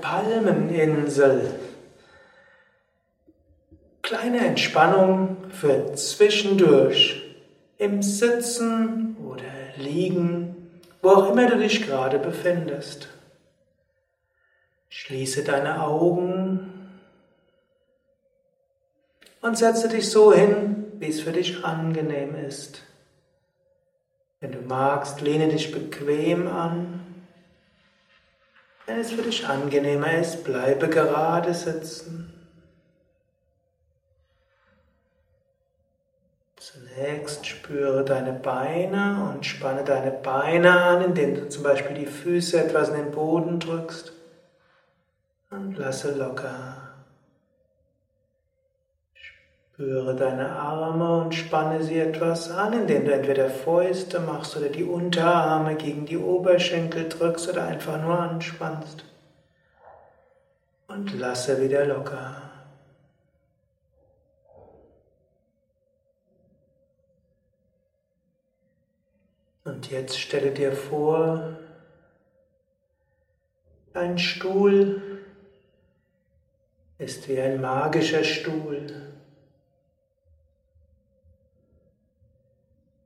Palmeninsel. Kleine Entspannung für zwischendurch im Sitzen oder Liegen, wo auch immer du dich gerade befindest. Schließe deine Augen und setze dich so hin, wie es für dich angenehm ist. Wenn du magst, lehne dich bequem an. Wenn es für dich angenehmer ist, bleibe gerade sitzen. Zunächst spüre deine Beine und spanne deine Beine an, indem du zum Beispiel die Füße etwas in den Boden drückst und lasse locker. Spüre deine Arme und spanne sie etwas an, indem du entweder Fäuste machst oder die Unterarme gegen die Oberschenkel drückst oder einfach nur anspannst. Und lasse wieder locker. Und jetzt stelle dir vor, ein Stuhl ist wie ein magischer Stuhl.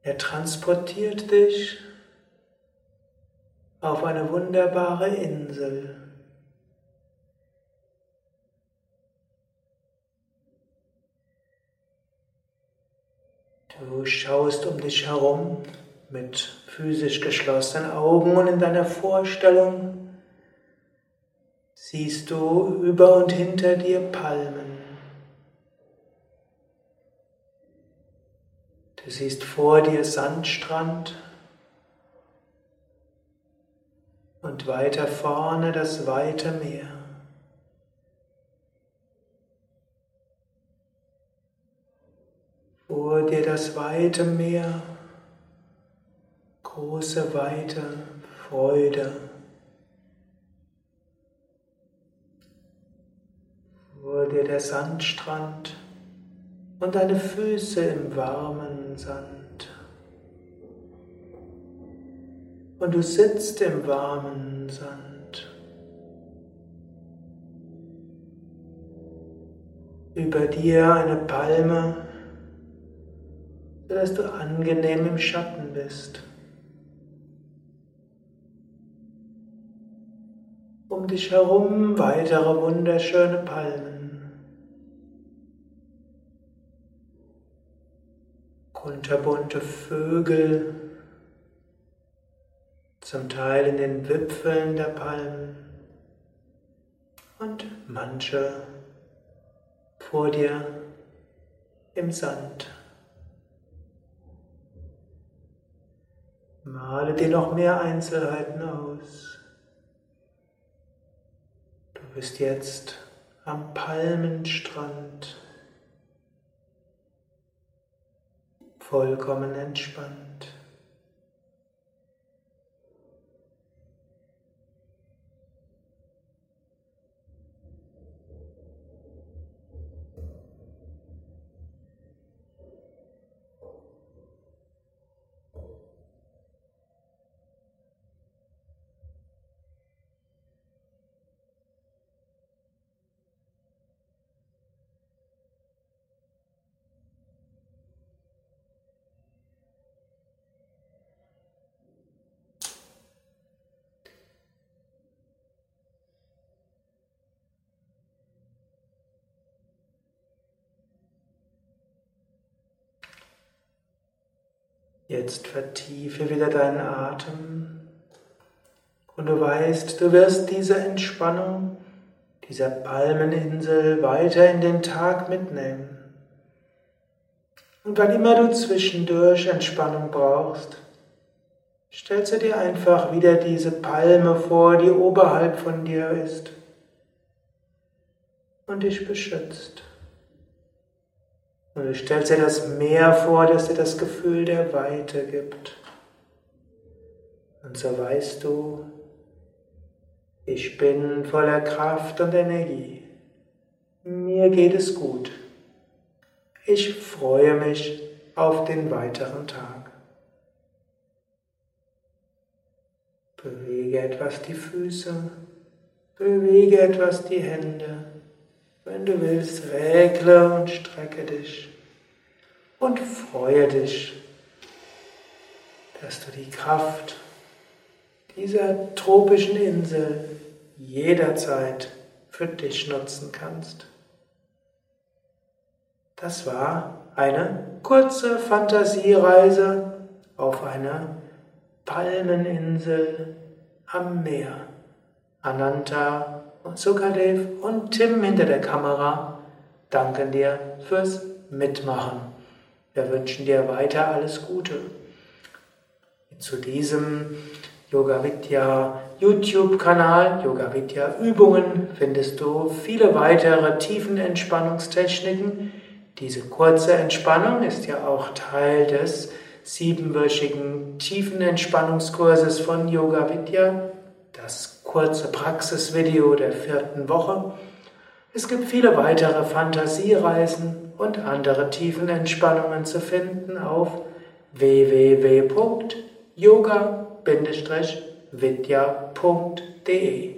Er transportiert dich auf eine wunderbare Insel. Du schaust um dich herum mit physisch geschlossenen Augen und in deiner Vorstellung siehst du über und hinter dir Palmen. Du siehst vor dir Sandstrand und weiter vorne das weite Meer. Vor dir das weite Meer große Weite, Freude. Vor dir der Sandstrand und deine Füße im warmen Sand. Und du sitzt im warmen Sand. Über dir eine Palme, sodass du angenehm im Schatten bist. um dich herum weitere wunderschöne Palmen. Kunterbunte Vögel, zum Teil in den Wipfeln der Palmen und manche vor dir im Sand. Male dir noch mehr Einzelheiten aus. Du bist jetzt am Palmenstrand, vollkommen entspannt. Jetzt vertiefe wieder deinen Atem und du weißt, du wirst diese Entspannung dieser Palmeninsel weiter in den Tag mitnehmen. Und wann immer du zwischendurch Entspannung brauchst, stellst du dir einfach wieder diese Palme vor, die oberhalb von dir ist und dich beschützt. Und du stellst dir das Meer vor, das dir das Gefühl der Weite gibt. Und so weißt du, ich bin voller Kraft und Energie. Mir geht es gut. Ich freue mich auf den weiteren Tag. Bewege etwas die Füße, Bewege etwas die Hände. Wenn du willst, regle und strecke dich. Und freue dich, dass du die Kraft dieser tropischen Insel jederzeit für dich nutzen kannst. Das war eine kurze Fantasiereise auf eine Palmeninsel am Meer. Ananta und Sukadev und Tim hinter der Kamera danken dir fürs Mitmachen. Wir wünschen dir weiter alles Gute. Zu diesem Yoga Vidya YouTube-Kanal, Yoga Vidya Übungen, findest du viele weitere Tiefenentspannungstechniken. Diese kurze Entspannung ist ja auch Teil des siebenwöchigen Tiefenentspannungskurses von Yoga Vidya, das kurze Praxisvideo der vierten Woche. Es gibt viele weitere Fantasiereisen und andere Tiefenentspannungen zu finden auf www.yoga-vidya.de